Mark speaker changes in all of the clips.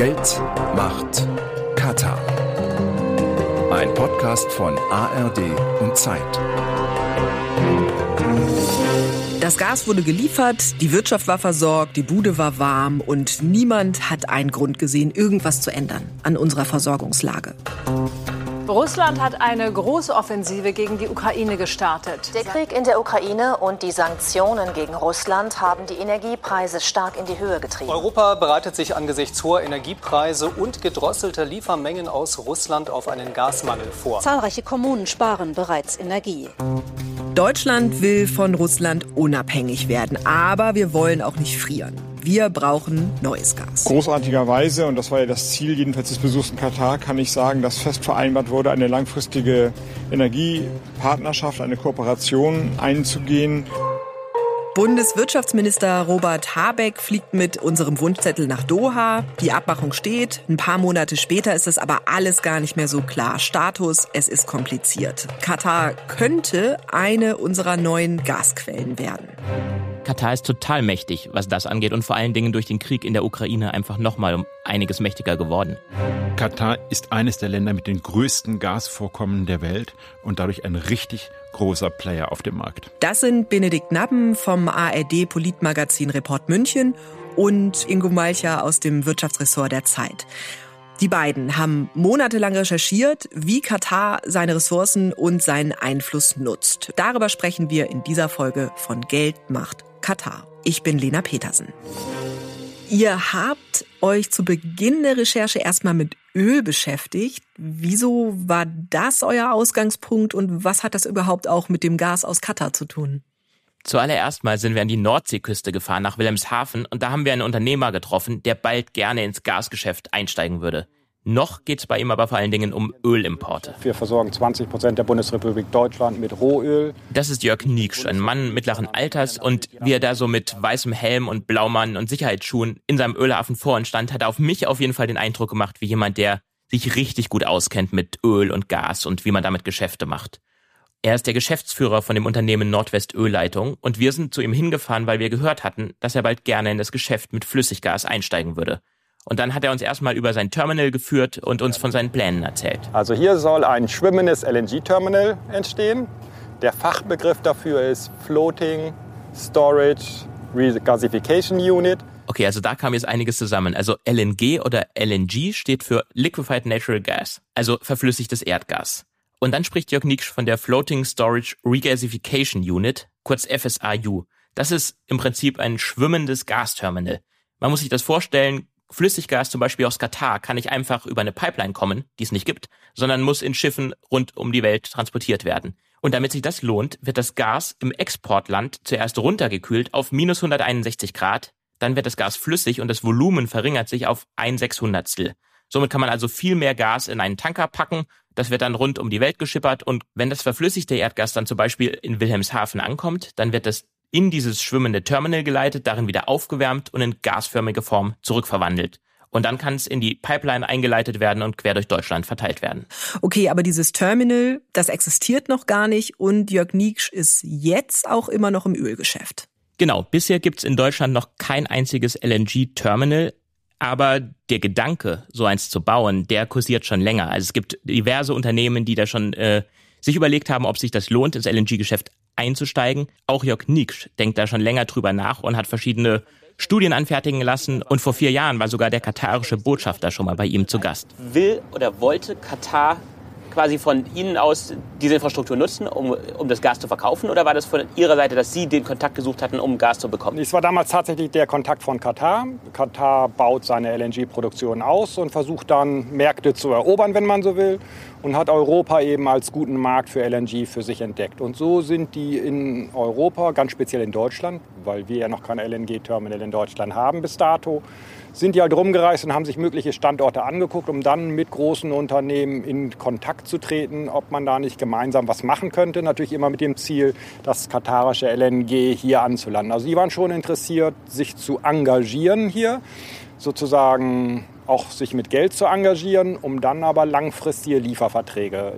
Speaker 1: Geld, Macht, Katar. Ein Podcast von ARD und Zeit.
Speaker 2: Das Gas wurde geliefert, die Wirtschaft war versorgt, die Bude war warm und niemand hat einen Grund gesehen, irgendwas zu ändern an unserer Versorgungslage.
Speaker 3: Russland hat eine große Offensive gegen die Ukraine gestartet.
Speaker 4: Der Krieg in der Ukraine und die Sanktionen gegen Russland haben die Energiepreise stark in die Höhe getrieben.
Speaker 5: Europa bereitet sich angesichts hoher Energiepreise und gedrosselter Liefermengen aus Russland auf einen Gasmangel vor.
Speaker 4: Zahlreiche Kommunen sparen bereits Energie.
Speaker 2: Deutschland will von Russland unabhängig werden, aber wir wollen auch nicht frieren. Wir brauchen neues Gas.
Speaker 6: Großartigerweise, und das war ja das Ziel jedenfalls des Besuchs in Katar, kann ich sagen, dass fest vereinbart wurde, eine langfristige Energiepartnerschaft, eine Kooperation einzugehen.
Speaker 2: Bundeswirtschaftsminister Robert Habeck fliegt mit unserem Wunschzettel nach Doha. Die Abmachung steht. Ein paar Monate später ist es aber alles gar nicht mehr so klar. Status, es ist kompliziert. Katar könnte eine unserer neuen Gasquellen werden.
Speaker 7: Katar ist total mächtig, was das angeht und vor allen Dingen durch den Krieg in der Ukraine einfach nochmal um einiges mächtiger geworden.
Speaker 8: Katar ist eines der Länder mit den größten Gasvorkommen der Welt und dadurch ein richtig großer Player auf dem Markt.
Speaker 2: Das sind Benedikt Nabben vom ARD Politmagazin Report München und Ingo Malcher aus dem Wirtschaftsressort der Zeit. Die beiden haben monatelang recherchiert, wie Katar seine Ressourcen und seinen Einfluss nutzt. Darüber sprechen wir in dieser Folge von Geld, Macht, Katar. Ich bin Lena Petersen. Ihr habt euch zu Beginn der Recherche erstmal mit Öl beschäftigt. Wieso war das euer Ausgangspunkt und was hat das überhaupt auch mit dem Gas aus Katar zu tun?
Speaker 7: Zuallererst mal sind wir an die Nordseeküste gefahren nach Wilhelmshaven und da haben wir einen Unternehmer getroffen, der bald gerne ins Gasgeschäft einsteigen würde. Noch geht es bei ihm aber vor allen Dingen um Ölimporte.
Speaker 9: Wir versorgen 20 Prozent der Bundesrepublik Deutschland mit Rohöl.
Speaker 7: Das ist Jörg Nieksch, ein Mann mittleren Alters. Und wie er da so mit weißem Helm und Blaumann und Sicherheitsschuhen in seinem Ölhafen vor uns stand, hat er auf mich auf jeden Fall den Eindruck gemacht, wie jemand, der sich richtig gut auskennt mit Öl und Gas und wie man damit Geschäfte macht. Er ist der Geschäftsführer von dem Unternehmen Nordwest Ölleitung und wir sind zu ihm hingefahren, weil wir gehört hatten, dass er bald gerne in das Geschäft mit Flüssiggas einsteigen würde. Und dann hat er uns erstmal über sein Terminal geführt und uns von seinen Plänen erzählt.
Speaker 9: Also hier soll ein schwimmendes LNG-Terminal entstehen. Der Fachbegriff dafür ist Floating Storage Regasification Unit.
Speaker 7: Okay, also da kam jetzt einiges zusammen. Also LNG oder LNG steht für Liquefied Natural Gas, also verflüssigtes Erdgas. Und dann spricht Jörg Niksch von der Floating Storage Regasification Unit, kurz FSRU. Das ist im Prinzip ein schwimmendes Gasterminal. Man muss sich das vorstellen, Flüssiggas zum Beispiel aus Katar kann nicht einfach über eine Pipeline kommen, die es nicht gibt, sondern muss in Schiffen rund um die Welt transportiert werden. Und damit sich das lohnt, wird das Gas im Exportland zuerst runtergekühlt auf minus 161 Grad, dann wird das Gas flüssig und das Volumen verringert sich auf ein Sechshundertstel. Somit kann man also viel mehr Gas in einen Tanker packen, das wird dann rund um die Welt geschippert und wenn das verflüssigte Erdgas dann zum Beispiel in Wilhelmshaven ankommt, dann wird das in dieses schwimmende Terminal geleitet, darin wieder aufgewärmt und in gasförmige Form zurückverwandelt. Und dann kann es in die Pipeline eingeleitet werden und quer durch Deutschland verteilt werden.
Speaker 2: Okay, aber dieses Terminal, das existiert noch gar nicht und Jörg Nieksch ist jetzt auch immer noch im Ölgeschäft.
Speaker 7: Genau, bisher gibt's in Deutschland noch kein einziges LNG-Terminal, aber der Gedanke, so eins zu bauen, der kursiert schon länger. Also es gibt diverse Unternehmen, die da schon äh, sich überlegt haben, ob sich das lohnt, ins LNG-Geschäft einzusteigen. Auch Jörg Nieksch denkt da schon länger drüber nach und hat verschiedene Studien anfertigen lassen. Und vor vier Jahren war sogar der katarische Botschafter schon mal bei ihm zu Gast.
Speaker 10: Will oder wollte Katar quasi von Ihnen aus diese Infrastruktur nutzen, um, um das Gas zu verkaufen? Oder war das von Ihrer Seite, dass Sie den Kontakt gesucht hatten, um Gas zu bekommen?
Speaker 9: Es war damals tatsächlich der Kontakt von Katar. Katar baut seine LNG-Produktion aus und versucht dann Märkte zu erobern, wenn man so will. Und hat Europa eben als guten Markt für LNG für sich entdeckt. Und so sind die in Europa, ganz speziell in Deutschland, weil wir ja noch kein LNG-Terminal in Deutschland haben bis dato, sind die halt rumgereist und haben sich mögliche Standorte angeguckt, um dann mit großen Unternehmen in Kontakt zu treten, ob man da nicht gemeinsam was machen könnte. Natürlich immer mit dem Ziel, das katarische LNG hier anzulanden. Also die waren schon interessiert, sich zu engagieren hier, sozusagen auch sich mit Geld zu engagieren, um dann aber langfristige Lieferverträge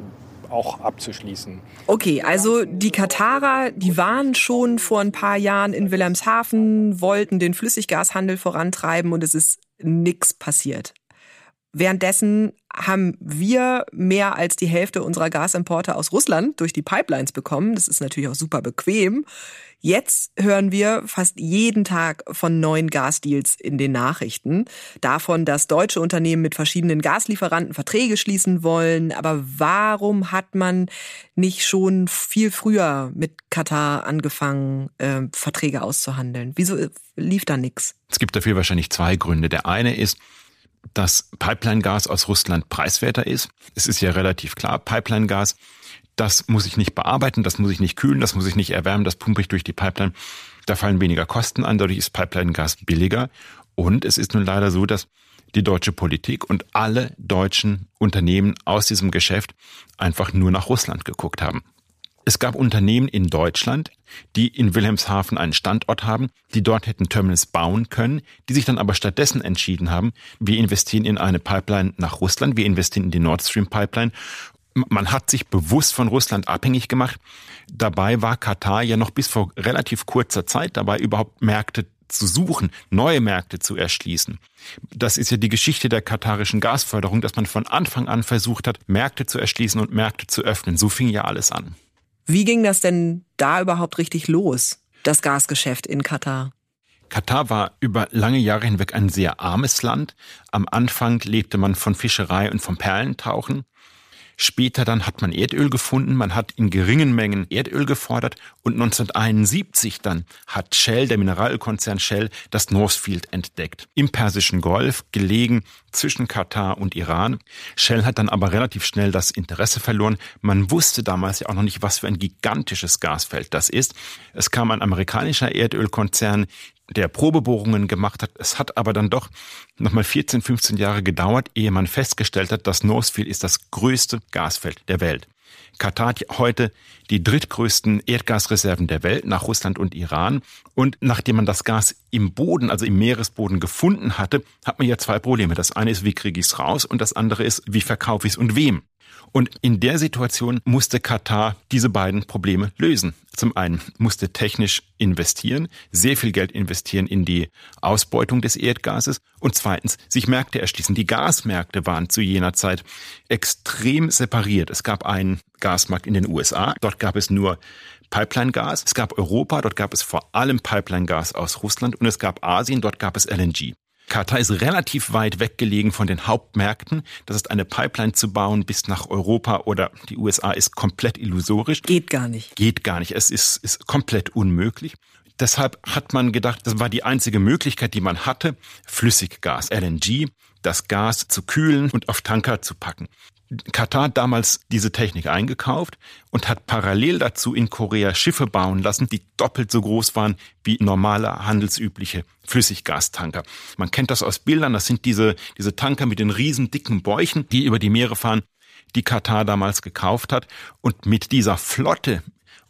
Speaker 9: auch abzuschließen.
Speaker 2: Okay, also die Katarer, die waren schon vor ein paar Jahren in Wilhelmshaven, wollten den Flüssiggashandel vorantreiben und es ist nichts passiert. Währenddessen haben wir mehr als die Hälfte unserer Gasimporte aus Russland durch die Pipelines bekommen. Das ist natürlich auch super bequem. Jetzt hören wir fast jeden Tag von neuen Gasdeals in den Nachrichten. Davon, dass deutsche Unternehmen mit verschiedenen Gaslieferanten Verträge schließen wollen. Aber warum hat man nicht schon viel früher mit Katar angefangen, äh, Verträge auszuhandeln? Wieso lief da nichts?
Speaker 8: Es gibt dafür wahrscheinlich zwei Gründe. Der eine ist, dass Pipeline-Gas aus Russland preiswerter ist. Es ist ja relativ klar, Pipeline-Gas das muss ich nicht bearbeiten, das muss ich nicht kühlen, das muss ich nicht erwärmen, das pumpe ich durch die Pipeline. Da fallen weniger Kosten an, dadurch ist Pipeline-Gas billiger. Und es ist nun leider so, dass die deutsche Politik und alle deutschen Unternehmen aus diesem Geschäft einfach nur nach Russland geguckt haben. Es gab Unternehmen in Deutschland, die in Wilhelmshaven einen Standort haben, die dort hätten Terminals bauen können, die sich dann aber stattdessen entschieden haben, wir investieren in eine Pipeline nach Russland, wir investieren in die Nord Stream Pipeline man hat sich bewusst von Russland abhängig gemacht. Dabei war Katar ja noch bis vor relativ kurzer Zeit dabei, überhaupt Märkte zu suchen, neue Märkte zu erschließen. Das ist ja die Geschichte der katarischen Gasförderung, dass man von Anfang an versucht hat, Märkte zu erschließen und Märkte zu öffnen. So fing ja alles an.
Speaker 2: Wie ging das denn da überhaupt richtig los, das Gasgeschäft in Katar?
Speaker 8: Katar war über lange Jahre hinweg ein sehr armes Land. Am Anfang lebte man von Fischerei und vom Perlentauchen. Später dann hat man Erdöl gefunden, man hat in geringen Mengen Erdöl gefordert und 1971 dann hat Shell, der Mineralölkonzern Shell, das Northfield entdeckt. Im Persischen Golf, gelegen zwischen Katar und Iran. Shell hat dann aber relativ schnell das Interesse verloren. Man wusste damals ja auch noch nicht, was für ein gigantisches Gasfeld das ist. Es kam ein amerikanischer Erdölkonzern, der Probebohrungen gemacht hat. Es hat aber dann doch nochmal 14, 15 Jahre gedauert, ehe man festgestellt hat, dass Northfield ist das größte Gasfeld der Welt. Katar hat heute die drittgrößten Erdgasreserven der Welt nach Russland und Iran. Und nachdem man das Gas im Boden, also im Meeresboden gefunden hatte, hat man ja zwei Probleme. Das eine ist, wie kriege ich es raus? Und das andere ist, wie verkaufe ich es und wem? Und in der Situation musste Katar diese beiden Probleme lösen. Zum einen musste technisch investieren, sehr viel Geld investieren in die Ausbeutung des Erdgases und zweitens sich Märkte erschließen. Die Gasmärkte waren zu jener Zeit extrem separiert. Es gab einen Gasmarkt in den USA, dort gab es nur Pipeline-Gas. Es gab Europa, dort gab es vor allem Pipeline-Gas aus Russland und es gab Asien, dort gab es LNG. Katar ist relativ weit weggelegen von den Hauptmärkten. Das ist eine Pipeline zu bauen bis nach Europa oder die USA ist komplett illusorisch.
Speaker 2: Geht gar nicht.
Speaker 8: Geht gar nicht. Es ist, ist komplett unmöglich. Deshalb hat man gedacht, das war die einzige Möglichkeit, die man hatte, Flüssiggas, LNG, das Gas zu kühlen und auf Tanker zu packen. Katar damals diese Technik eingekauft und hat parallel dazu in Korea Schiffe bauen lassen, die doppelt so groß waren wie normale handelsübliche Flüssiggastanker. Man kennt das aus Bildern, das sind diese, diese Tanker mit den riesen dicken Bäuchen, die über die Meere fahren, die Katar damals gekauft hat. Und mit dieser Flotte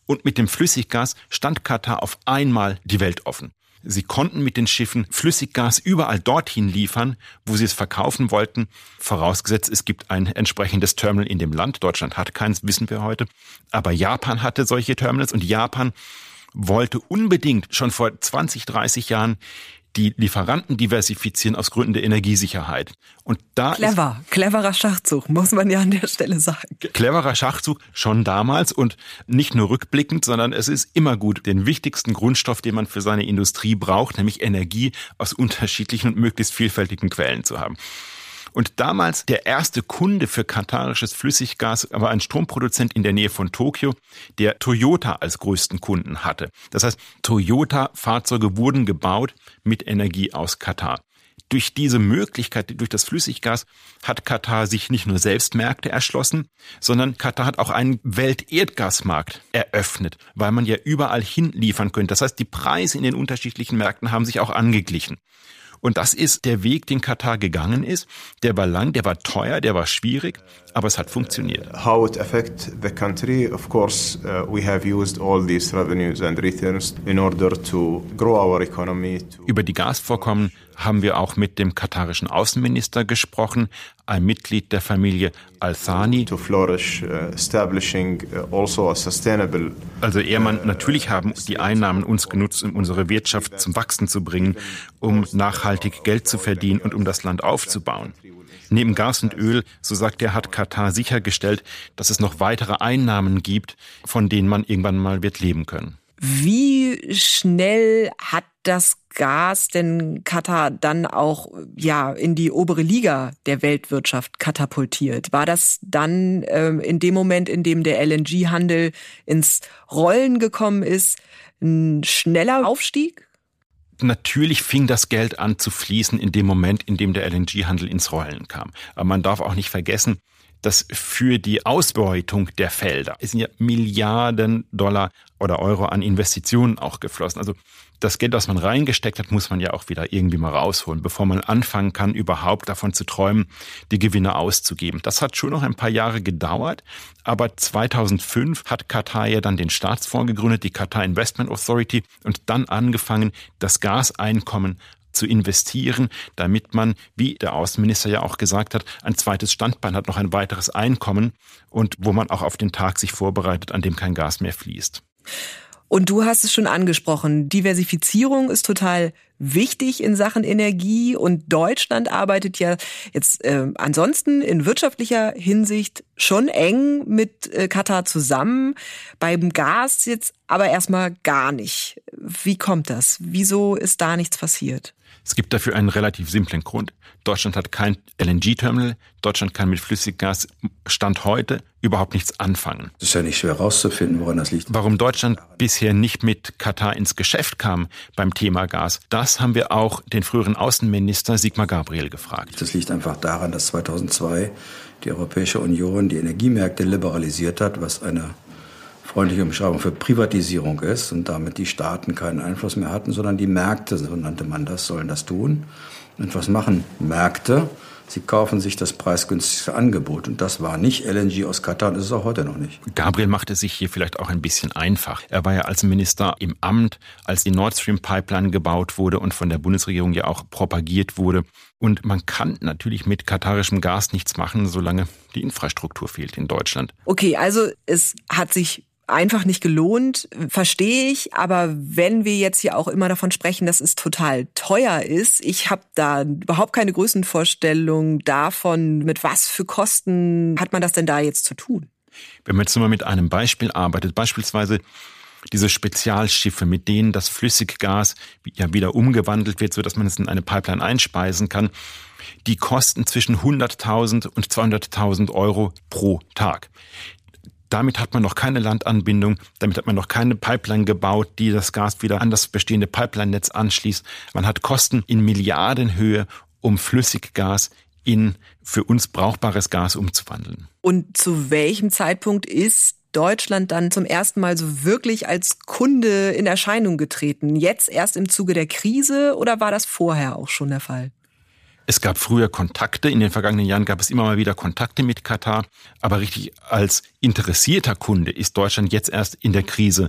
Speaker 8: und mit dem Flüssiggas stand Katar auf einmal die Welt offen. Sie konnten mit den Schiffen Flüssiggas überall dorthin liefern, wo sie es verkaufen wollten, vorausgesetzt es gibt ein entsprechendes Terminal in dem Land. Deutschland hat keins, wissen wir heute. Aber Japan hatte solche Terminals und Japan wollte unbedingt schon vor 20, 30 Jahren die Lieferanten diversifizieren aus Gründen der Energiesicherheit.
Speaker 2: Und da Clever, cleverer Schachzug, muss man ja an der Stelle sagen.
Speaker 8: Cleverer Schachzug schon damals und nicht nur rückblickend, sondern es ist immer gut, den wichtigsten Grundstoff, den man für seine Industrie braucht, nämlich Energie aus unterschiedlichen und möglichst vielfältigen Quellen zu haben. Und damals der erste Kunde für katarisches Flüssiggas war ein Stromproduzent in der Nähe von Tokio, der Toyota als größten Kunden hatte. Das heißt, Toyota-Fahrzeuge wurden gebaut mit Energie aus Katar. Durch diese Möglichkeit, durch das Flüssiggas, hat Katar sich nicht nur selbst Märkte erschlossen, sondern Katar hat auch einen Welterdgasmarkt eröffnet, weil man ja überall hinliefern könnte. Das heißt, die Preise in den unterschiedlichen Märkten haben sich auch angeglichen. Und das ist der Weg, den Katar gegangen ist. Der war lang, der war teuer, der war schwierig, aber es hat funktioniert.
Speaker 11: How it affect the country? Of course, uh, we have used all these revenues and returns in order to grow our economy.
Speaker 8: Über die Gasvorkommen haben wir auch mit dem katarischen Außenminister gesprochen, ein Mitglied der Familie Al-Thani. Uh, uh, also also Ehrmann, natürlich haben die Einnahmen uns genutzt, um unsere Wirtschaft zum Wachsen zu bringen, um nachhaltig Geld zu verdienen und um das Land aufzubauen. Neben Gas und Öl, so sagt er, hat Katar sichergestellt, dass es noch weitere Einnahmen gibt, von denen man irgendwann mal wird leben können.
Speaker 2: Wie schnell hat das Gas denn Katar dann auch ja in die obere Liga der Weltwirtschaft katapultiert? War das dann ähm, in dem Moment, in dem der LNG-Handel ins Rollen gekommen ist, ein schneller Aufstieg?
Speaker 8: Natürlich fing das Geld an zu fließen in dem Moment, in dem der LNG-Handel ins Rollen kam. Aber man darf auch nicht vergessen, dass für die Ausbeutung der Felder es sind ja Milliarden Dollar oder Euro an Investitionen auch geflossen. Also das Geld, das man reingesteckt hat, muss man ja auch wieder irgendwie mal rausholen, bevor man anfangen kann, überhaupt davon zu träumen, die Gewinne auszugeben. Das hat schon noch ein paar Jahre gedauert, aber 2005 hat Katar ja dann den Staatsfonds gegründet, die Qatar Investment Authority, und dann angefangen, das Gaseinkommen zu investieren, damit man, wie der Außenminister ja auch gesagt hat, ein zweites Standbein hat, noch ein weiteres Einkommen und wo man auch auf den Tag sich vorbereitet, an dem kein Gas mehr fließt.
Speaker 2: Und du hast es schon angesprochen, Diversifizierung ist total wichtig in Sachen Energie und Deutschland arbeitet ja jetzt äh, ansonsten in wirtschaftlicher Hinsicht schon eng mit äh, Katar zusammen, beim Gas jetzt aber erstmal gar nicht. Wie kommt das? Wieso ist da nichts passiert?
Speaker 8: Es gibt dafür einen relativ simplen Grund. Deutschland hat kein LNG-Terminal. Deutschland kann mit Flüssiggas Stand heute überhaupt nichts anfangen.
Speaker 12: Es ist ja nicht schwer herauszufinden, woran das liegt.
Speaker 8: Warum Deutschland bisher nicht mit Katar ins Geschäft kam beim Thema Gas, das haben wir auch den früheren Außenminister Sigmar Gabriel gefragt.
Speaker 12: Das liegt einfach daran, dass 2002 die Europäische Union die Energiemärkte liberalisiert hat, was eine freundliche Beschreibung für Privatisierung ist und damit die Staaten keinen Einfluss mehr hatten, sondern die Märkte, so nannte man das, sollen das tun. Und was machen Märkte? Sie kaufen sich das preisgünstigste Angebot. Und das war nicht LNG aus Katar und ist es auch heute noch nicht.
Speaker 8: Gabriel machte sich hier vielleicht auch ein bisschen einfach. Er war ja als Minister im Amt, als die Nord Stream Pipeline gebaut wurde und von der Bundesregierung ja auch propagiert wurde. Und man kann natürlich mit katarischem Gas nichts machen, solange die Infrastruktur fehlt in Deutschland.
Speaker 2: Okay, also es hat sich einfach nicht gelohnt, verstehe ich. Aber wenn wir jetzt hier auch immer davon sprechen, dass es total teuer ist, ich habe da überhaupt keine Größenvorstellung davon, mit was für Kosten hat man das denn da jetzt zu tun?
Speaker 8: Wenn man jetzt mal mit einem Beispiel arbeitet, beispielsweise diese Spezialschiffe, mit denen das Flüssiggas ja wieder umgewandelt wird, so dass man es in eine Pipeline einspeisen kann, die kosten zwischen 100.000 und 200.000 Euro pro Tag. Damit hat man noch keine Landanbindung, damit hat man noch keine Pipeline gebaut, die das Gas wieder an das bestehende Pipeline-Netz anschließt. Man hat Kosten in Milliardenhöhe, um Flüssiggas in für uns brauchbares Gas umzuwandeln.
Speaker 2: Und zu welchem Zeitpunkt ist Deutschland dann zum ersten Mal so wirklich als Kunde in Erscheinung getreten? Jetzt erst im Zuge der Krise oder war das vorher auch schon der Fall?
Speaker 8: Es gab früher Kontakte, in den vergangenen Jahren gab es immer mal wieder Kontakte mit Katar, aber richtig als interessierter Kunde ist Deutschland jetzt erst in der Krise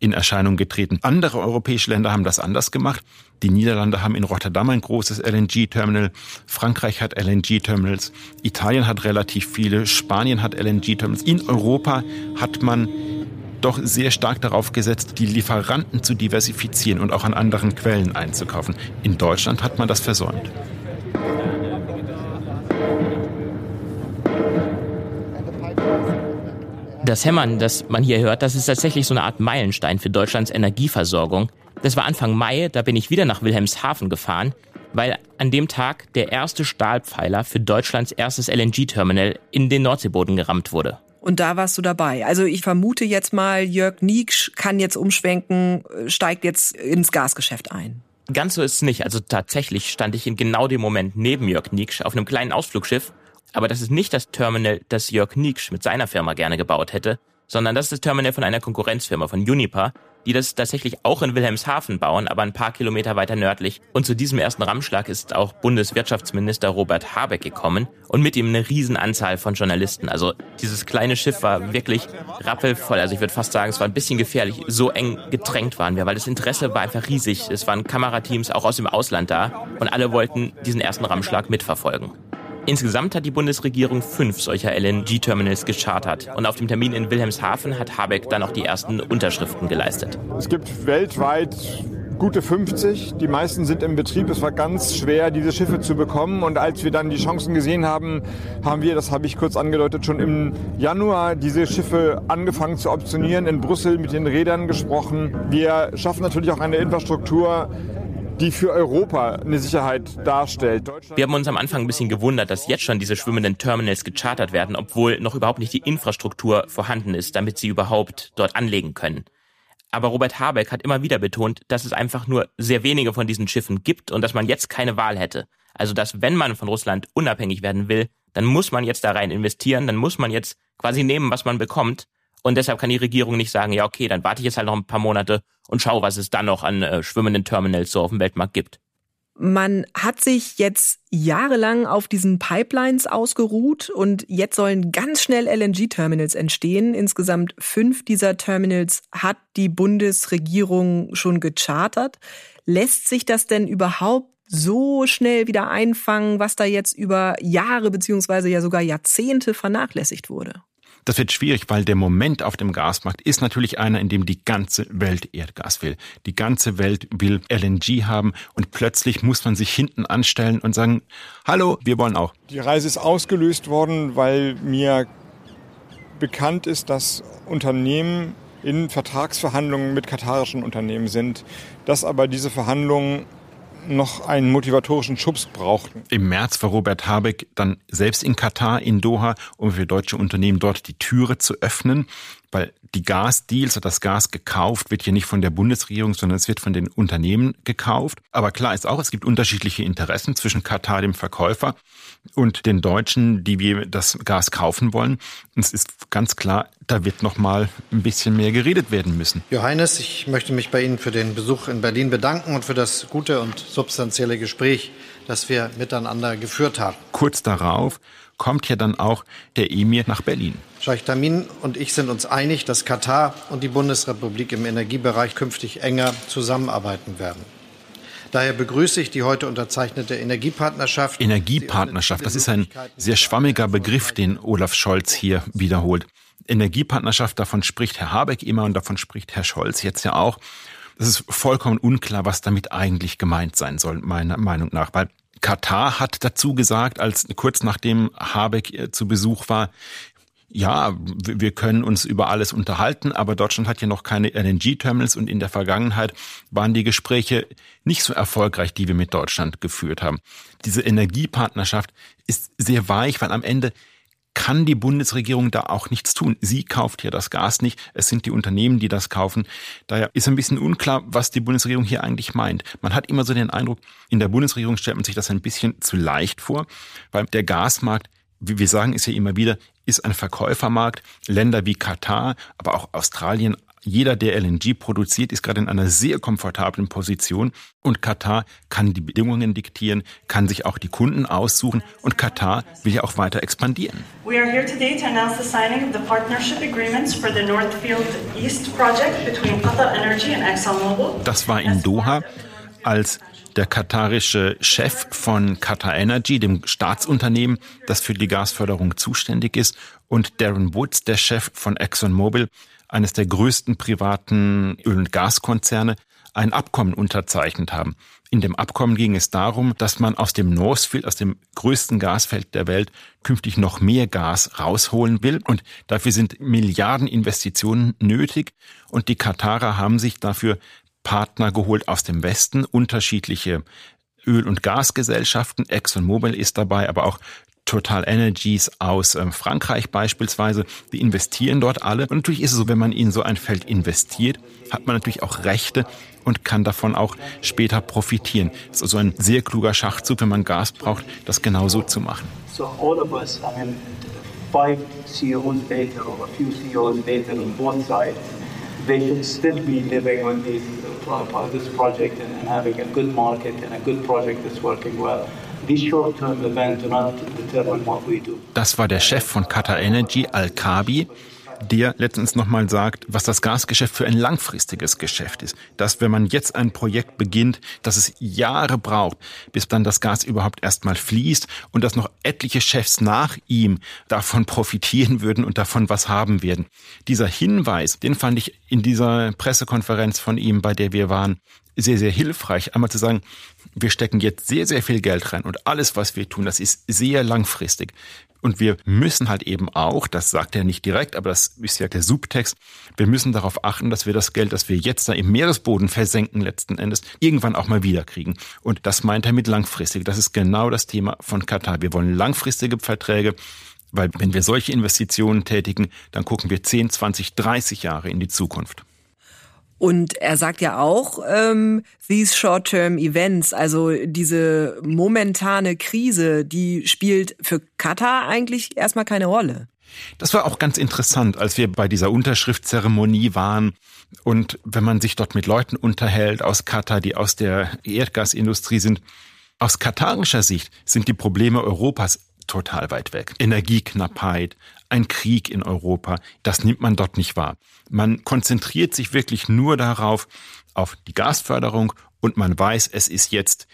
Speaker 8: in Erscheinung getreten. Andere europäische Länder haben das anders gemacht. Die Niederlande haben in Rotterdam ein großes LNG-Terminal, Frankreich hat LNG-Terminals, Italien hat relativ viele, Spanien hat LNG-Terminals. In Europa hat man doch sehr stark darauf gesetzt, die Lieferanten zu diversifizieren und auch an anderen Quellen einzukaufen. In Deutschland hat man das versäumt.
Speaker 7: Das Hämmern, das man hier hört, das ist tatsächlich so eine Art Meilenstein für Deutschlands Energieversorgung. Das war Anfang Mai, da bin ich wieder nach Wilhelmshaven gefahren, weil an dem Tag der erste Stahlpfeiler für Deutschlands erstes LNG-Terminal in den Nordseeboden gerammt wurde.
Speaker 2: Und da warst du dabei. Also ich vermute jetzt mal, Jörg Nieksch kann jetzt umschwenken, steigt jetzt ins Gasgeschäft ein.
Speaker 7: Ganz so ist es nicht. Also tatsächlich stand ich in genau dem Moment neben Jörg Nieksch auf einem kleinen Ausflugsschiff aber das ist nicht das Terminal, das Jörg Nieksch mit seiner Firma gerne gebaut hätte, sondern das ist das Terminal von einer Konkurrenzfirma, von Unipa, die das tatsächlich auch in Wilhelmshaven bauen, aber ein paar Kilometer weiter nördlich. Und zu diesem ersten Rammschlag ist auch Bundeswirtschaftsminister Robert Habeck gekommen und mit ihm eine Riesenanzahl von Journalisten. Also dieses kleine Schiff war wirklich rappelvoll. Also ich würde fast sagen, es war ein bisschen gefährlich. So eng gedrängt waren wir, weil das Interesse war einfach riesig. Es waren Kamerateams auch aus dem Ausland da und alle wollten diesen ersten Rammschlag mitverfolgen. Insgesamt hat die Bundesregierung fünf solcher LNG-Terminals gechartert. Und auf dem Termin in Wilhelmshaven hat Habeck dann auch die ersten Unterschriften geleistet.
Speaker 6: Es gibt weltweit gute 50. Die meisten sind im Betrieb. Es war ganz schwer, diese Schiffe zu bekommen. Und als wir dann die Chancen gesehen haben, haben wir, das habe ich kurz angedeutet, schon im Januar diese Schiffe angefangen zu optionieren, in Brüssel mit den Rädern gesprochen. Wir schaffen natürlich auch eine Infrastruktur, die für Europa eine Sicherheit darstellt.
Speaker 7: Wir haben uns am Anfang ein bisschen gewundert, dass jetzt schon diese schwimmenden Terminals gechartert werden, obwohl noch überhaupt nicht die Infrastruktur vorhanden ist, damit sie überhaupt dort anlegen können. Aber Robert Habeck hat immer wieder betont, dass es einfach nur sehr wenige von diesen Schiffen gibt und dass man jetzt keine Wahl hätte. Also dass wenn man von Russland unabhängig werden will, dann muss man jetzt da rein investieren, dann muss man jetzt quasi nehmen, was man bekommt. Und deshalb kann die Regierung nicht sagen, ja okay, dann warte ich jetzt halt noch ein paar Monate und schau, was es dann noch an äh, schwimmenden Terminals so auf dem Weltmarkt gibt.
Speaker 2: Man hat sich jetzt jahrelang auf diesen Pipelines ausgeruht und jetzt sollen ganz schnell LNG-Terminals entstehen. Insgesamt fünf dieser Terminals hat die Bundesregierung schon gechartert. Lässt sich das denn überhaupt so schnell wieder einfangen, was da jetzt über Jahre beziehungsweise ja sogar Jahrzehnte vernachlässigt wurde?
Speaker 8: Das wird schwierig, weil der Moment auf dem Gasmarkt ist natürlich einer, in dem die ganze Welt Erdgas will. Die ganze Welt will LNG haben und plötzlich muss man sich hinten anstellen und sagen, hallo, wir wollen auch.
Speaker 6: Die Reise ist ausgelöst worden, weil mir bekannt ist, dass Unternehmen in Vertragsverhandlungen mit katarischen Unternehmen sind, dass aber diese Verhandlungen noch einen motivatorischen Schubs brauchten.
Speaker 8: Im März war Robert Habeck dann selbst in Katar, in Doha, um für deutsche Unternehmen dort die Türe zu öffnen weil die Gasdeals oder das Gas gekauft wird hier nicht von der Bundesregierung, sondern es wird von den Unternehmen gekauft. Aber klar ist auch, es gibt unterschiedliche Interessen zwischen Katar, dem Verkäufer, und den Deutschen, die wir das Gas kaufen wollen. Und es ist ganz klar, da wird noch mal ein bisschen mehr geredet werden müssen.
Speaker 13: Johannes, ich möchte mich bei Ihnen für den Besuch in Berlin bedanken und für das gute und substanzielle Gespräch, das wir miteinander geführt haben.
Speaker 8: Kurz darauf kommt ja dann auch der Emir nach Berlin.
Speaker 13: Scheich Tamin und ich sind uns einig, dass Katar und die Bundesrepublik im Energiebereich künftig enger zusammenarbeiten werden. Daher begrüße ich die heute unterzeichnete Energiepartnerschaft.
Speaker 8: Energiepartnerschaft, das ist ein sehr schwammiger Begriff, den Olaf Scholz hier wiederholt. Energiepartnerschaft, davon spricht Herr Habeck immer und davon spricht Herr Scholz jetzt ja auch. Es ist vollkommen unklar, was damit eigentlich gemeint sein soll, meiner Meinung nach, weil Katar hat dazu gesagt, als kurz nachdem Habeck äh, zu Besuch war, ja, wir können uns über alles unterhalten, aber Deutschland hat ja noch keine LNG-Terminals und in der Vergangenheit waren die Gespräche nicht so erfolgreich, die wir mit Deutschland geführt haben. Diese Energiepartnerschaft ist sehr weich, weil am Ende kann die Bundesregierung da auch nichts tun. Sie kauft hier das Gas nicht. Es sind die Unternehmen, die das kaufen. Daher ist ein bisschen unklar, was die Bundesregierung hier eigentlich meint. Man hat immer so den Eindruck, in der Bundesregierung stellt man sich das ein bisschen zu leicht vor, weil der Gasmarkt wie wir sagen ist ja immer wieder, ist ein Verkäufermarkt. Länder wie Katar, aber auch Australien, jeder, der LNG produziert, ist gerade in einer sehr komfortablen Position und Katar kann die Bedingungen diktieren, kann sich auch die Kunden aussuchen und Katar will ja auch weiter expandieren. We are here today to announce the signing of the partnership agreements for the Northfield East project between Qatar Energy and ExxonMobil. Das war in Doha als der katarische Chef von Qatar Energy, dem Staatsunternehmen, das für die Gasförderung zuständig ist, und Darren Woods, der Chef von ExxonMobil, eines der größten privaten Öl- und Gaskonzerne, ein Abkommen unterzeichnet haben. In dem Abkommen ging es darum, dass man aus dem Northfield, aus dem größten Gasfeld der Welt, künftig noch mehr Gas rausholen will. Und dafür sind Milliarden Investitionen nötig. Und die Katarer haben sich dafür Partner geholt aus dem Westen, unterschiedliche Öl- und Gasgesellschaften. ExxonMobil ist dabei, aber auch Total Energies aus ähm, Frankreich beispielsweise, die investieren dort alle. Und natürlich ist es so, wenn man in so ein Feld investiert, hat man natürlich auch Rechte und kann davon auch später profitieren. Das ist also ein sehr kluger Schachzug, wenn man Gas braucht, das genau so zu machen. So all of us, I mean, five CEOs later or a few CEOs later on both sides, they should still be living on this, uh, this project and having a good market and a good project that's working well. These short-term events do not determine what we do. Das war der Chef von Qatar Energy, Al-Kabi, der letztens nochmal sagt, was das Gasgeschäft für ein langfristiges Geschäft ist. Dass wenn man jetzt ein Projekt beginnt, dass es Jahre braucht, bis dann das Gas überhaupt erstmal fließt und dass noch etliche Chefs nach ihm davon profitieren würden und davon was haben werden. Dieser Hinweis, den fand ich in dieser Pressekonferenz von ihm, bei der wir waren, sehr, sehr hilfreich, einmal zu sagen, wir stecken jetzt sehr, sehr viel Geld rein und alles, was wir tun, das ist sehr langfristig. Und wir müssen halt eben auch, das sagt er nicht direkt, aber das ist ja der Subtext, wir müssen darauf achten, dass wir das Geld, das wir jetzt da im Meeresboden versenken, letzten Endes, irgendwann auch mal wiederkriegen. Und das meint er mit langfristig. Das ist genau das Thema von Katar. Wir wollen langfristige Verträge. Weil wenn wir solche Investitionen tätigen, dann gucken wir 10, 20, 30 Jahre in die Zukunft.
Speaker 2: Und er sagt ja auch, ähm, these short-term events, also diese momentane Krise, die spielt für Katar eigentlich erstmal keine Rolle.
Speaker 8: Das war auch ganz interessant, als wir bei dieser Unterschriftszeremonie waren. Und wenn man sich dort mit Leuten unterhält aus Katar, die aus der Erdgasindustrie sind, aus katarischer Sicht sind die Probleme Europas total weit weg. Energieknappheit, ein Krieg in Europa, das nimmt man dort nicht wahr. Man konzentriert sich wirklich nur darauf, auf die Gasförderung und man weiß, es ist jetzt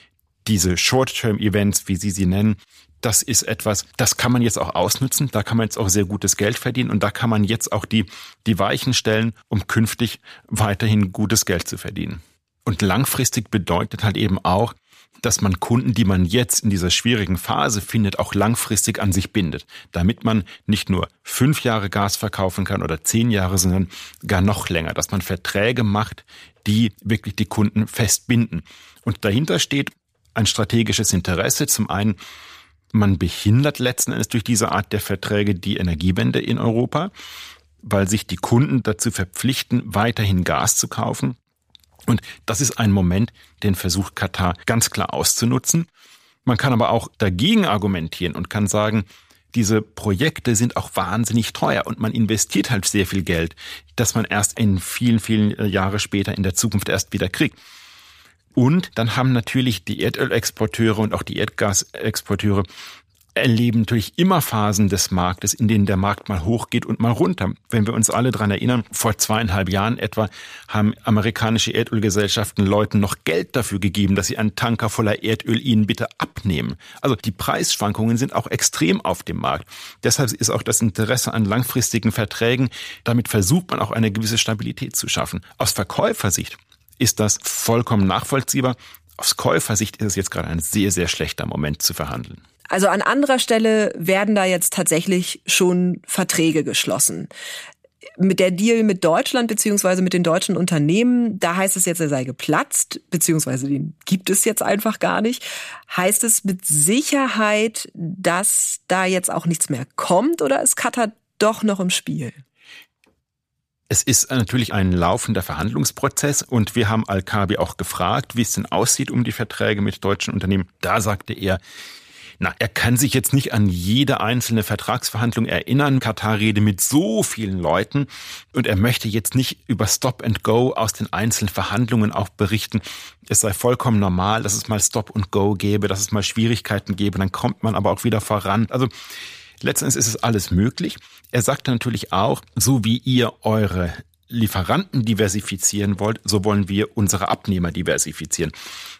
Speaker 8: diese Short-Term-Events, wie Sie sie nennen, das ist etwas, das kann man jetzt auch ausnutzen, da kann man jetzt auch sehr gutes Geld verdienen und da kann man jetzt auch die, die Weichen stellen, um künftig weiterhin gutes Geld zu verdienen. Und langfristig bedeutet halt eben auch, dass man Kunden, die man jetzt in dieser schwierigen Phase findet, auch langfristig an sich bindet, damit man nicht nur fünf Jahre Gas verkaufen kann oder zehn Jahre, sondern gar noch länger, dass man Verträge macht, die wirklich die Kunden festbinden. Und dahinter steht ein strategisches Interesse. Zum einen, man behindert letzten Endes durch diese Art der Verträge die Energiewende in Europa, weil sich die Kunden dazu verpflichten, weiterhin Gas zu kaufen. Und das ist ein Moment, den versucht Katar ganz klar auszunutzen. Man kann aber auch dagegen argumentieren und kann sagen, diese Projekte sind auch wahnsinnig teuer und man investiert halt sehr viel Geld, das man erst in vielen, vielen äh, Jahre später in der Zukunft erst wieder kriegt. Und dann haben natürlich die Erdölexporteure und auch die Erdgasexporteure erleben natürlich immer Phasen des Marktes, in denen der Markt mal hochgeht und mal runter. Wenn wir uns alle dran erinnern, vor zweieinhalb Jahren etwa haben amerikanische Erdölgesellschaften Leuten noch Geld dafür gegeben, dass sie einen Tanker voller Erdöl ihnen bitte abnehmen. Also die Preisschwankungen sind auch extrem auf dem Markt. Deshalb ist auch das Interesse an langfristigen Verträgen, damit versucht man auch eine gewisse Stabilität zu schaffen. Aus Verkäufersicht ist das vollkommen nachvollziehbar. Aus Käufersicht ist es jetzt gerade ein sehr, sehr schlechter Moment zu verhandeln.
Speaker 2: Also an anderer Stelle werden da jetzt tatsächlich schon Verträge geschlossen. Mit der Deal mit Deutschland beziehungsweise mit den deutschen Unternehmen, da heißt es jetzt, er sei geplatzt, beziehungsweise den gibt es jetzt einfach gar nicht. Heißt es mit Sicherheit, dass da jetzt auch nichts mehr kommt oder ist Katar doch noch im Spiel?
Speaker 8: Es ist natürlich ein laufender Verhandlungsprozess und wir haben Al-Kabi auch gefragt, wie es denn aussieht um die Verträge mit deutschen Unternehmen. Da sagte er, na, er kann sich jetzt nicht an jede einzelne Vertragsverhandlung erinnern. Katar rede mit so vielen Leuten und er möchte jetzt nicht über Stop and Go aus den einzelnen Verhandlungen auch berichten. Es sei vollkommen normal, dass es mal Stop and Go gäbe, dass es mal Schwierigkeiten gäbe, dann kommt man aber auch wieder voran. Also letztendlich ist es alles möglich. Er sagte natürlich auch, so wie ihr eure Lieferanten diversifizieren wollt, so wollen wir unsere Abnehmer diversifizieren.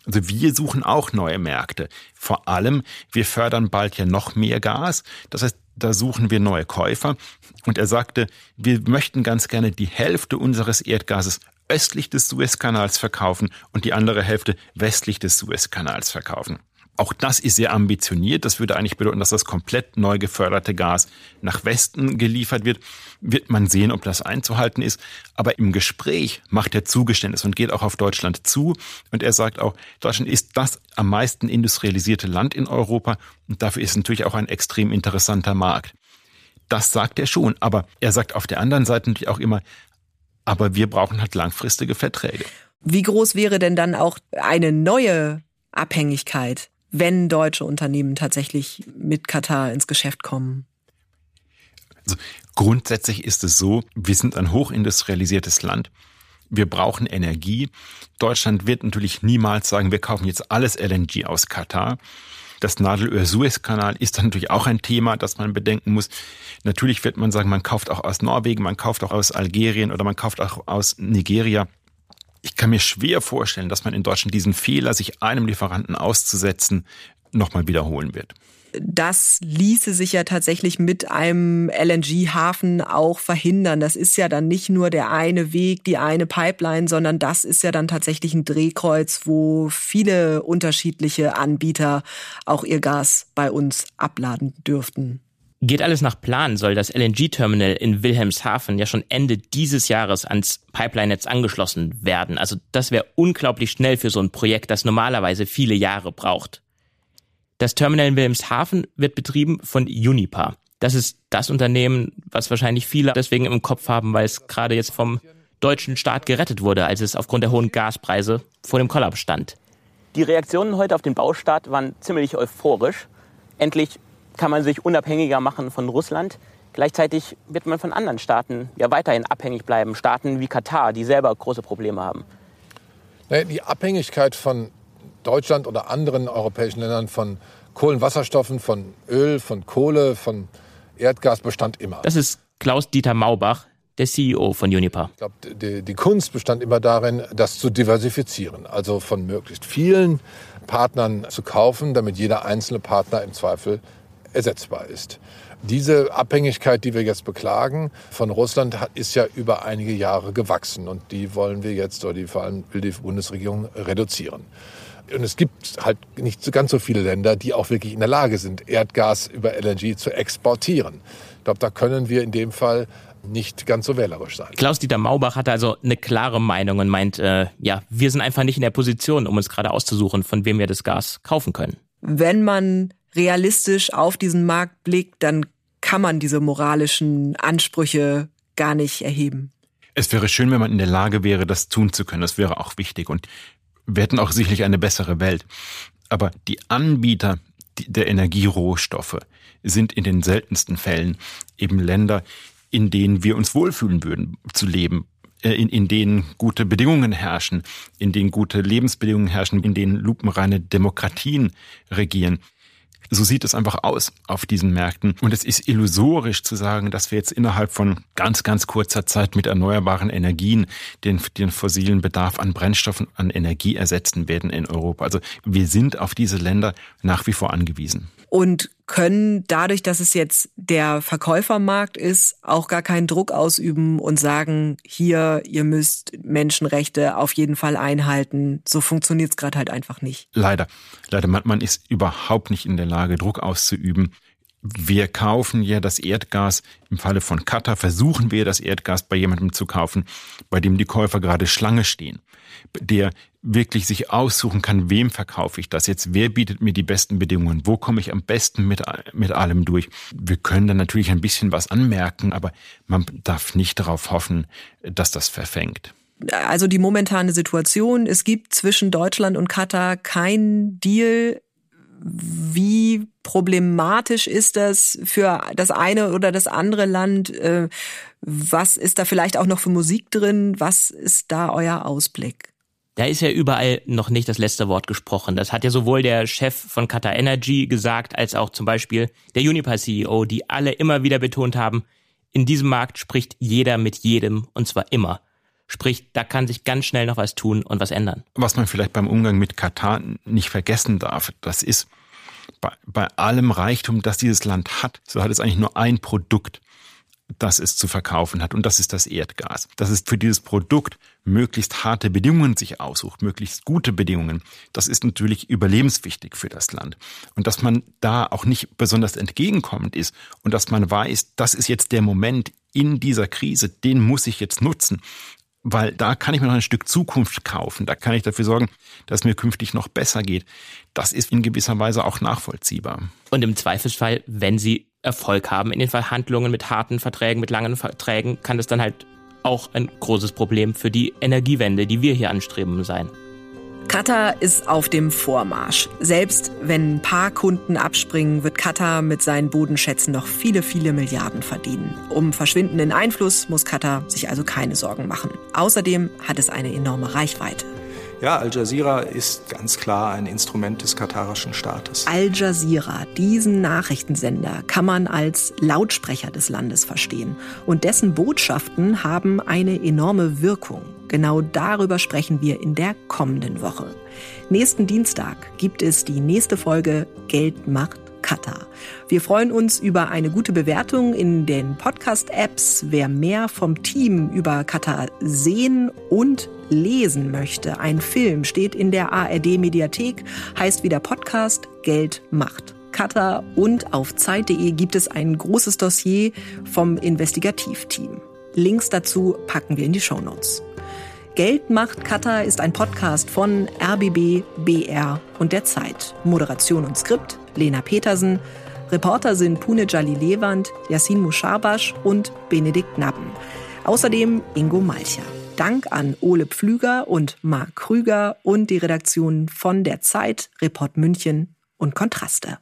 Speaker 8: Also wir suchen auch neue Märkte. Vor allem, wir fördern bald ja noch mehr Gas. Das heißt, da suchen wir neue Käufer. Und er sagte, wir möchten ganz gerne die Hälfte unseres Erdgases östlich des Suezkanals verkaufen und die andere Hälfte westlich des Suezkanals verkaufen. Auch das ist sehr ambitioniert. Das würde eigentlich bedeuten, dass das komplett neu geförderte Gas nach Westen geliefert wird. Wird man sehen, ob das einzuhalten ist. Aber im Gespräch macht er Zugeständnis und geht auch auf Deutschland zu. Und er sagt auch, Deutschland ist das am meisten industrialisierte Land in Europa. Und dafür ist natürlich auch ein extrem interessanter Markt. Das sagt er schon. Aber er sagt auf der anderen Seite natürlich auch immer, aber wir brauchen halt langfristige Verträge.
Speaker 2: Wie groß wäre denn dann auch eine neue Abhängigkeit wenn deutsche Unternehmen tatsächlich mit Katar ins Geschäft kommen?
Speaker 8: Also grundsätzlich ist es so, wir sind ein hochindustrialisiertes Land. Wir brauchen Energie. Deutschland wird natürlich niemals sagen, wir kaufen jetzt alles LNG aus Katar. Das Nadelöhr-Suez-Kanal ist dann natürlich auch ein Thema, das man bedenken muss. Natürlich wird man sagen, man kauft auch aus Norwegen, man kauft auch aus Algerien oder man kauft auch aus Nigeria. Ich kann mir schwer vorstellen, dass man in Deutschland diesen Fehler, sich einem Lieferanten auszusetzen, nochmal wiederholen wird.
Speaker 2: das ließe sich ja tatsächlich mit einem LNG-Hafen auch verhindern. Das ist ja dann nicht nur der eine Weg, die eine Pipeline, sondern das ist ja dann tatsächlich ein Drehkreuz, wo viele unterschiedliche Anbieter auch ihr Gas bei uns abladen dürften.
Speaker 7: Geht alles nach Plan, soll das LNG-Terminal in Wilhelmshaven ja schon Ende dieses Jahres ans Pipeline-Netz angeschlossen werden. Also das wäre unglaublich schnell für so ein Projekt, das normalerweise viele Jahre braucht. Das Terminal in Wilhelmshaven wird betrieben von Unipa. Das ist das Unternehmen, was wahrscheinlich viele deswegen im Kopf haben, weil es gerade jetzt vom deutschen Staat gerettet wurde, als es aufgrund der hohen Gaspreise vor dem Kollaps stand.
Speaker 10: Die Reaktionen heute auf den Baustart waren ziemlich euphorisch. Endlich kann man sich unabhängiger machen von Russland. Gleichzeitig wird man von anderen Staaten ja weiterhin abhängig bleiben. Staaten wie Katar, die selber große Probleme haben.
Speaker 14: Die Abhängigkeit von Deutschland oder anderen europäischen Ländern von Kohlenwasserstoffen, von Öl, von Kohle, von Erdgas bestand immer.
Speaker 7: Das ist Klaus-Dieter Maubach, der CEO von Uniper.
Speaker 14: Ich glaube, die, die, Kunst bestand immer darin, das zu diversifizieren, also von möglichst vielen Partnern zu kaufen, damit jeder einzelne Partner im Zweifel ersetzbar ist. Diese Abhängigkeit, die wir jetzt beklagen von Russland, ist ja über einige Jahre gewachsen und die wollen wir jetzt, oder die vor allem will die Bundesregierung reduzieren. Und es gibt halt nicht so ganz so viele Länder, die auch wirklich in der Lage sind, Erdgas über LNG zu exportieren. Ich glaube, da können wir in dem Fall nicht ganz so wählerisch sein.
Speaker 7: Klaus-Dieter Maubach hatte also eine klare Meinung und meint, äh, ja, wir sind einfach nicht in der Position, um uns gerade auszusuchen, von wem wir das Gas kaufen können.
Speaker 2: Wenn man realistisch auf diesen Markt blickt, dann kann man diese moralischen Ansprüche gar nicht erheben.
Speaker 8: Es wäre schön, wenn man in der Lage wäre, das tun zu können. Das wäre auch wichtig. Und wir hätten auch sicherlich eine bessere Welt. Aber die Anbieter der Energierohstoffe sind in den seltensten Fällen eben Länder, in denen wir uns wohlfühlen würden zu leben, äh, in, in denen gute Bedingungen herrschen, in denen gute Lebensbedingungen herrschen, in denen lupenreine Demokratien regieren. So sieht es einfach aus auf diesen Märkten. Und es ist illusorisch zu sagen, dass wir jetzt innerhalb von ganz, ganz kurzer Zeit mit erneuerbaren Energien den, den fossilen Bedarf an Brennstoffen, an Energie ersetzen werden in Europa. Also wir sind auf diese Länder nach wie vor angewiesen
Speaker 2: und können dadurch, dass es jetzt der Verkäufermarkt ist, auch gar keinen Druck ausüben und sagen, hier, ihr müsst Menschenrechte auf jeden Fall einhalten. So funktioniert es gerade halt einfach nicht.
Speaker 8: Leider. Leider, man, man ist überhaupt nicht in der Lage, Druck auszuüben. Wir kaufen ja das Erdgas, im Falle von Katar versuchen wir das Erdgas bei jemandem zu kaufen, bei dem die Käufer gerade Schlange stehen, der wirklich sich aussuchen kann, wem verkaufe ich das jetzt, wer bietet mir die besten Bedingungen, wo komme ich am besten mit, mit allem durch. Wir können dann natürlich ein bisschen was anmerken, aber man darf nicht darauf hoffen, dass das verfängt.
Speaker 2: Also die momentane Situation, es gibt zwischen Deutschland und Katar kein Deal wie problematisch ist das für das eine oder das andere Land? Äh, was ist da vielleicht auch noch für Musik drin? Was ist da euer Ausblick?
Speaker 7: Da ist ja überall noch nicht das letzte Wort gesprochen. Das hat ja sowohl der Chef von Qatar Energy gesagt, als auch zum Beispiel der Uniper CEO, die alle immer wieder betont haben, in diesem Markt spricht jeder mit jedem und zwar immer. Sprich, da kann sich ganz schnell noch was tun und was ändern.
Speaker 8: Was man vielleicht beim Umgang mit Katar nicht vergessen darf, das ist bei, bei allem Reichtum, das dieses Land hat, so hat es eigentlich nur ein Produkt, das es zu verkaufen hat, und das ist das Erdgas. Dass es für dieses Produkt möglichst harte Bedingungen sich aussucht, möglichst gute Bedingungen, das ist natürlich überlebenswichtig für das Land. Und dass man da auch nicht besonders entgegenkommend ist und dass man weiß, das ist jetzt der Moment in dieser Krise, den muss ich jetzt nutzen weil da kann ich mir noch ein Stück Zukunft kaufen. Da kann ich dafür sorgen, dass es mir künftig noch besser geht. Das ist in gewisser Weise auch nachvollziehbar.
Speaker 7: Und im Zweifelsfall, wenn Sie Erfolg haben in den Verhandlungen mit harten Verträgen, mit langen Verträgen, kann das dann halt auch ein großes Problem für die Energiewende, die wir hier anstreben, sein.
Speaker 2: Qatar ist auf dem Vormarsch. Selbst wenn ein paar Kunden abspringen, wird Qatar mit seinen Bodenschätzen noch viele, viele Milliarden verdienen. Um verschwindenden Einfluss muss Qatar sich also keine Sorgen machen. Außerdem hat es eine enorme Reichweite.
Speaker 15: Ja, Al Jazeera ist ganz klar ein Instrument des katarischen Staates.
Speaker 2: Al Jazeera, diesen Nachrichtensender, kann man als Lautsprecher des Landes verstehen. Und dessen Botschaften haben eine enorme Wirkung. Genau darüber sprechen wir in der kommenden Woche. Nächsten Dienstag gibt es die nächste Folge Geld macht Katar. Wir freuen uns über eine gute Bewertung in den Podcast-Apps. Wer mehr vom Team über Katar sehen und lesen möchte, ein Film steht in der ARD-Mediathek, heißt wieder Podcast Geld macht. Katar und auf Zeit.de gibt es ein großes Dossier vom Investigativteam. Links dazu packen wir in die Shownotes. Geld macht Katar ist ein Podcast von RBB, BR und der Zeit. Moderation und Skript Lena Petersen. Reporter sind Pune Jali Lewand, Yassin Musharbash und Benedikt Nabben. Außerdem Ingo Malcher. Dank an Ole Pflüger und Marc Krüger und die Redaktion von der Zeit, Report München und Kontraste.